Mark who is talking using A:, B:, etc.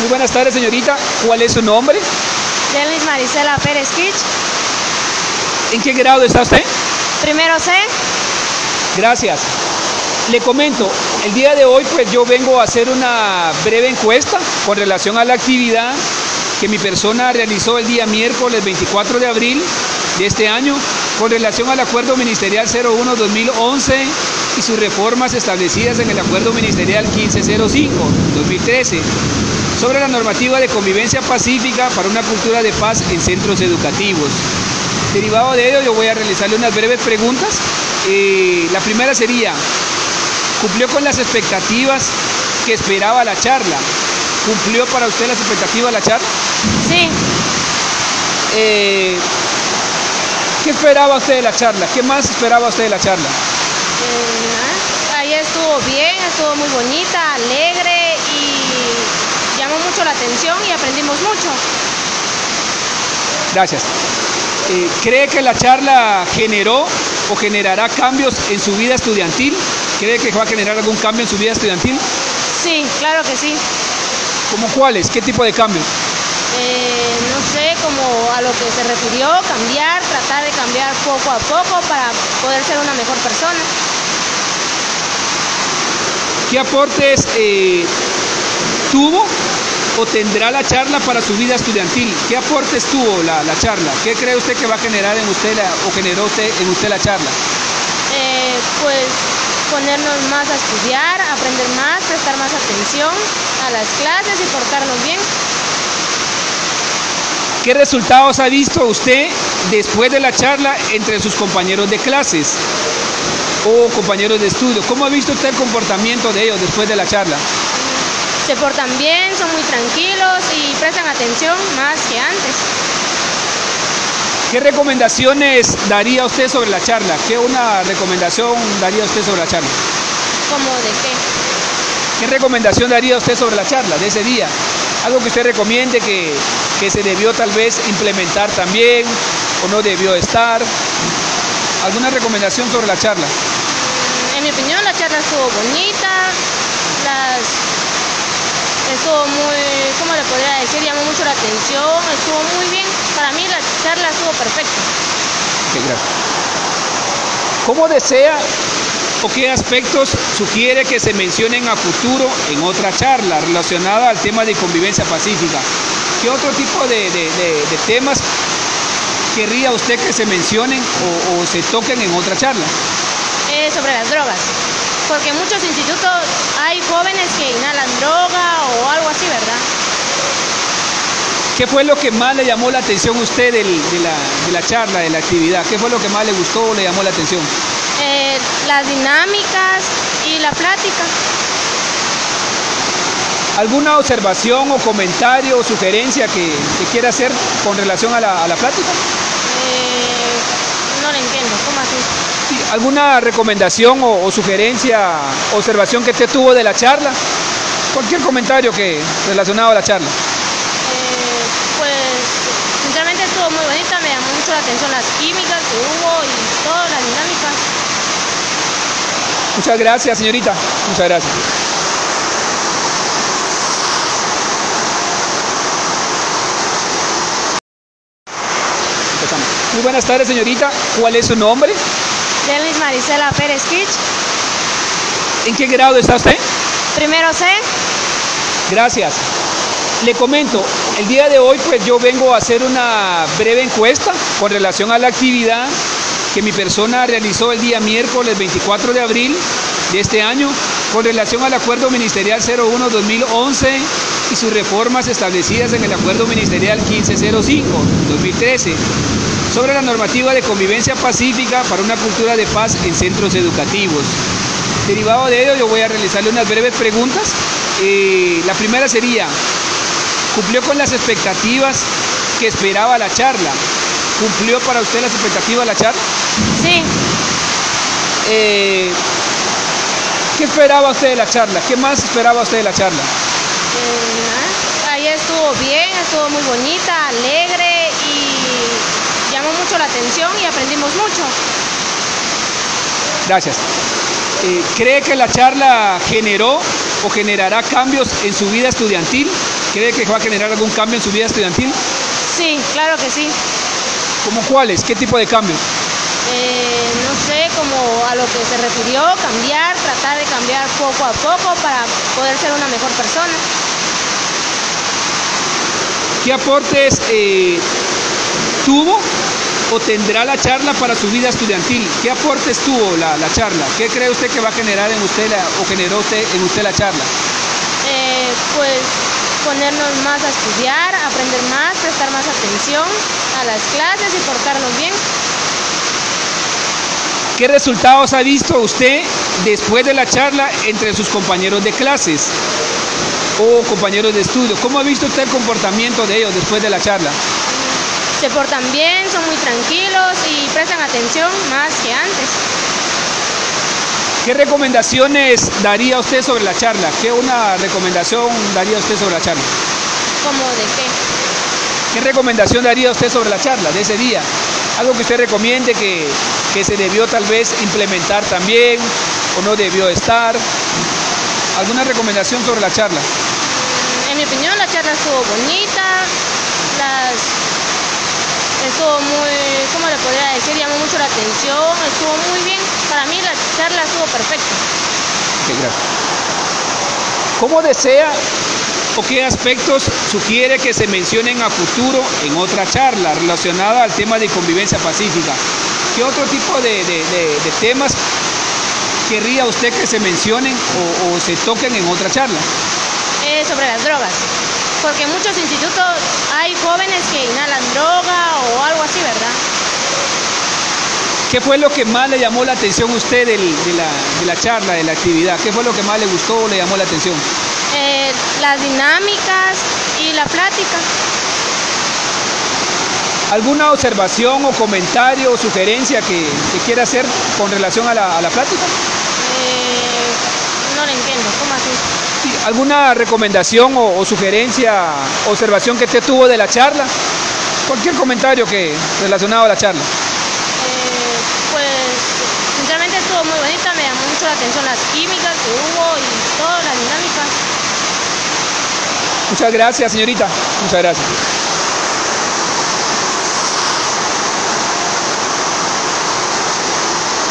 A: Muy buenas tardes, señorita. ¿Cuál es su nombre?
B: Denis Marisela Pérez Kich.
A: ¿En qué grado está usted?
B: Primero C.
A: Gracias. Le comento, el día de hoy pues yo vengo a hacer una breve encuesta con relación a la actividad que mi persona realizó el día miércoles 24 de abril de este año con relación al Acuerdo Ministerial 01-2011 y sus reformas establecidas en el Acuerdo Ministerial 1505-2013 sobre la normativa de convivencia pacífica para una cultura de paz en centros educativos. Derivado de ello, yo voy a realizarle unas breves preguntas. Eh, la primera sería, ¿cumplió con las expectativas que esperaba la charla? ¿Cumplió para usted las expectativas la charla?
B: Sí.
A: Eh, ¿Qué esperaba usted de la charla? ¿Qué más esperaba usted de la charla?
B: Eh, ahí estuvo bien, estuvo muy bonita, alegre mucho la atención y aprendimos mucho.
A: Gracias. Eh, ¿Cree que la charla generó o generará cambios en su vida estudiantil? ¿Cree que va a generar algún cambio en su vida estudiantil?
B: Sí, claro que sí.
A: ¿Cómo cuáles? ¿Qué tipo de cambios?
B: Eh, no sé, como a lo que se refirió, cambiar, tratar de cambiar poco a poco para poder ser una mejor persona.
A: ¿Qué aportes eh, tuvo o tendrá la charla para su vida estudiantil? ¿Qué aportes tuvo la, la charla? ¿Qué cree usted que va a generar en usted la, o generó usted en usted la charla?
B: Eh, pues ponernos más a estudiar, aprender más, prestar más atención a las clases y portarnos bien.
A: ¿Qué resultados ha visto usted después de la charla entre sus compañeros de clases o compañeros de estudio? ¿Cómo ha visto usted el comportamiento de ellos después de la charla?
B: Se portan bien, son muy tranquilos y prestan atención más que antes.
A: ¿Qué recomendaciones daría usted sobre la charla? ¿Qué una recomendación daría usted sobre la charla?
B: ¿Cómo de qué?
A: ¿Qué recomendación daría usted sobre la charla de ese día? Algo que usted recomiende que, que se debió tal vez implementar también o no debió estar. ¿Alguna recomendación sobre la charla?
B: En mi opinión la charla estuvo bonita, las estuvo muy, ¿cómo le podría decir? Llamó mucho la atención, estuvo muy bien. Para mí la charla estuvo perfecta.
A: Ok, gracias. ¿Cómo desea o qué aspectos sugiere que se mencionen a futuro en otra charla relacionada al tema de convivencia pacífica? ¿Qué otro tipo de, de- de- de temas querría usted que se mencionen o, o se toquen en otra charla?
B: Eh, sobre las drogas. Porque en muchos institutos hay jóvenes que inhalan droga o algo así, ¿verdad?
A: ¿Qué fue lo que más le llamó la atención a usted del- de, la, de la charla, de la actividad? ¿Qué fue lo que más le gustó o le llamó la atención?
B: Eh, las dinámicas y la plática.
A: ¿Alguna observación o comentario o sugerencia que, que quiera hacer con relación a la, a la plática?
B: Eh, no lo entiendo, ¿cómo así?
A: Sí, ¿Alguna recomendación o, o sugerencia, observación que usted tuvo de la charla? Cualquier comentario que relacionado a la charla.
B: Eh, pues sinceramente estuvo muy bonita, me llamó mucho la atención las químicas que hubo y todas las dinámicas.
A: Muchas gracias, señorita. Muchas gracias. Muy buenas tardes, señorita. ¿Cuál es su nombre?
B: Denis Marisela Pérez Kich,
A: ¿En qué grado está usted?
B: primero C.
A: Gracias. Le comento, el día de hoy pues yo vengo a hacer una breve encuesta con relación a la actividad que mi persona realizó el día miércoles 24 de abril de este año con relación al Acuerdo Ministerial 01-2011 y sus reformas establecidas en el Acuerdo Ministerial 1505-2013 sobre la normativa de convivencia pacífica para una cultura de paz en centros educativos. Derivado de ello, yo voy a realizarle unas breves preguntas. Eh, la primera sería, ¿cumplió con las expectativas que esperaba la charla? ¿Cumplió para usted las expectativas de la charla?
B: Sí,
A: Eh, ¿Qué esperaba usted de la charla? ¿Qué más esperaba usted de la charla?
B: eh, ahí estuvo bien, estuvo muy bonita, alegre llamó mucho la atención y aprendimos mucho.
A: Gracias. Eh, ¿Cree que la charla generó o generará cambios en su vida estudiantil? ¿Cree que va a generar algún cambio en su vida estudiantil?
B: Sí, claro que sí.
A: ¿Cómo cuáles? ¿Qué tipo de cambio?
B: Eh, no sé, como a lo que se refirió, cambiar, tratar de cambiar poco a poco para poder ser una mejor persona.
A: ¿Qué aportes eh, tuvo o tendrá la charla para su vida estudiantil? ¿Qué aportes tuvo la, la charla? ¿Qué cree usted que va a generar en usted la, o generó usted en usted la charla?
B: Eh, pues ponernos más a estudiar, aprender más, prestar más atención a las clases y portarnos bien.
A: ¿Qué resultados ha visto usted después de la charla entre sus compañeros de clases o compañeros de estudio? ¿Cómo ha visto usted el comportamiento de ellos después de la charla?
B: Se portan bien, son muy tranquilos y prestan atención más que antes.
A: ¿Qué recomendaciones daría usted sobre la charla? ¿Qué una recomendación daría usted sobre la charla?
B: ¿Cómo de qué?
A: ¿Qué recomendación daría usted sobre la charla de ese día? Algo que usted recomiende que, que se debió tal vez implementar también o no debió estar. ¿Alguna recomendación sobre la charla?
B: En mi opinión la charla estuvo bonita, las estuvo muy, ¿cómo le podría decir? Llamó mucho la atención, estuvo muy bien. Para mí la charla estuvo perfecta.
A: Ok, gracias. ¿Cómo desea o qué aspectos sugiere que se mencionen a futuro en otra charla relacionada al tema de convivencia pacífica? ¿Qué otro tipo de, de- de- de temas querría usted que se mencionen o, o se toquen en otra charla?
B: Eh, sobre las drogas. Porque en muchos institutos hay jóvenes que inhalan droga o algo así, ¿verdad?
A: ¿Qué fue lo que más le llamó la atención a usted del- de, la, de la charla, de la actividad? ¿Qué fue lo que más le gustó o le llamó la atención?
B: Eh, las dinámicas y la plática.
A: ¿Alguna observación o comentario o sugerencia que, que quiera hacer con relación a la, a la plática?
B: Eh, no lo entiendo, ¿cómo así?
A: Sí, ¿Alguna recomendación o, o sugerencia, observación que usted tuvo de la charla? Cualquier comentario que relacionado a la charla.
B: Eh, pues sinceramente estuvo muy bonita, me llamó mucho la atención las químicas que hubo y todas las dinámicas.
A: Muchas gracias, señorita. Muchas gracias.